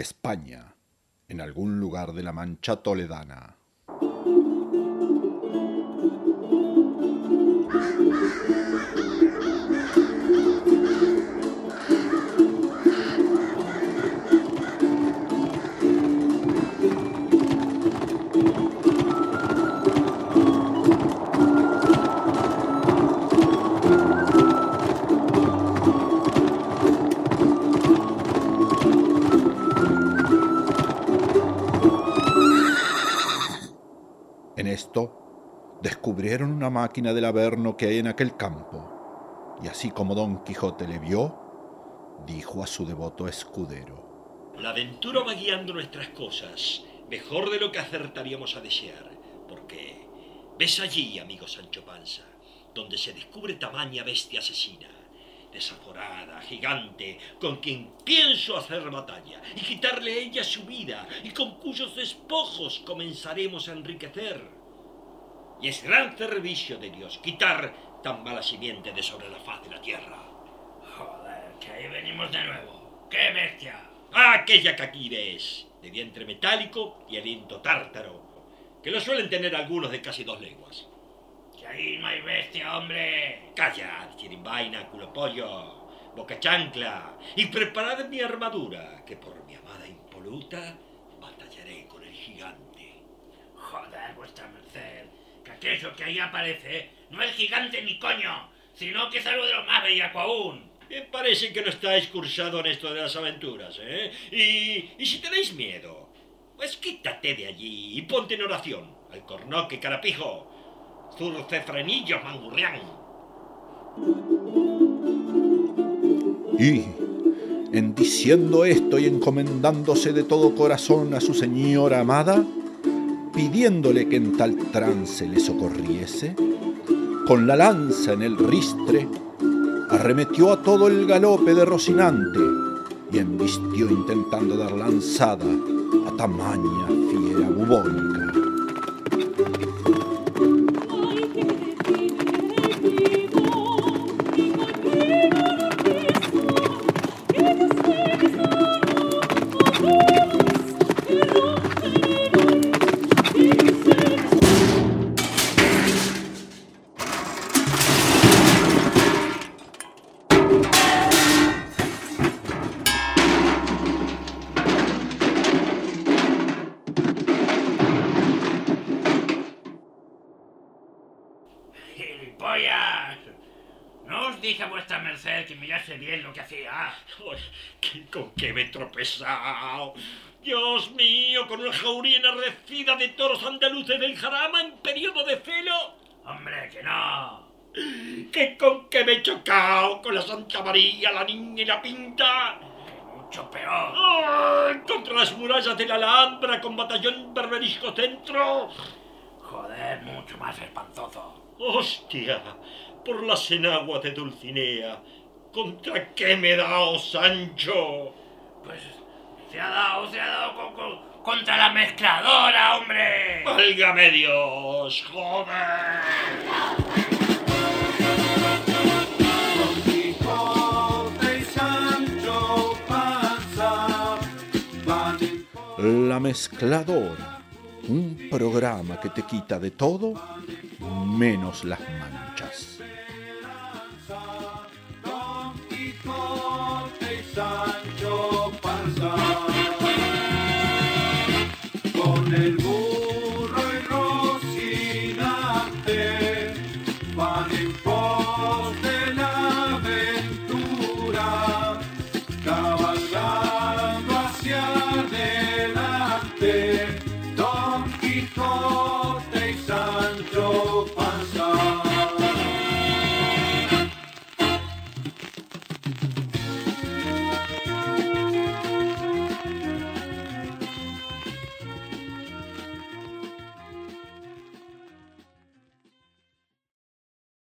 España, en algún lugar de la Mancha toledana. En esto descubrieron una máquina del Averno que hay en aquel campo, y así como Don Quijote le vio, dijo a su devoto escudero. La aventura va guiando nuestras cosas, mejor de lo que acertaríamos a desear, porque ves allí, amigo Sancho Panza, donde se descubre tamaña bestia asesina, desaforada, gigante, con quien pienso hacer batalla y quitarle a ella su vida y con cuyos despojos comenzaremos a enriquecer. Y es gran servicio de Dios quitar tan mala simiente de sobre la faz de la tierra. Joder, que ahí venimos de nuevo. ¡Qué bestia! Aquella que aquí ves, de vientre metálico y aliento tártaro, que lo suelen tener algunos de casi dos leguas. No hay bestia, hombre. Calla, chirimbaina, culo pollo, boca chancla, y preparad mi armadura, que por mi amada impoluta batallaré con el gigante. Joder, vuestra merced, que aquello que ahí aparece no es gigante ni coño, sino que es algo de lo más bellaco aún. Me parece que no estáis cursado en esto de las aventuras, ¿eh? Y, y si tenéis miedo, pues quítate de allí y ponte en oración. Al cornoque, carapijo. Zurce frenillo, mangurrián. Y, en diciendo esto y encomendándose de todo corazón a su señora amada, pidiéndole que en tal trance le socorriese, con la lanza en el ristre, arremetió a todo el galope de Rocinante y embistió intentando dar lanzada a tamaña fiera bubónica. Os dije a vuestra merced que mirase bien lo que hacía. Ay, ¿qué- ¿Con qué me he tropezado? Dios mío, con una jauría enardecida de toros andaluces del jarama en periodo de celo. Hombre, que no. ¿Qué con qué me he chocado? Con la Santa María, la niña y la pinta. Que mucho peor. ¡Ay! Contra las murallas de la Alhambra con batallón berberisco centro. Joder, mucho más espantoso. ¡Hostia! Por las enaguas de Dulcinea. ¿Contra qué me he dado, Sancho? Pues se ha dado, se ha dado con- con- contra la mezcladora, hombre. ¡Válgame Dios! ¡Joder! Don Quijote y Sancho Panza van en La mezcladora, un programa que te quita de todo menos las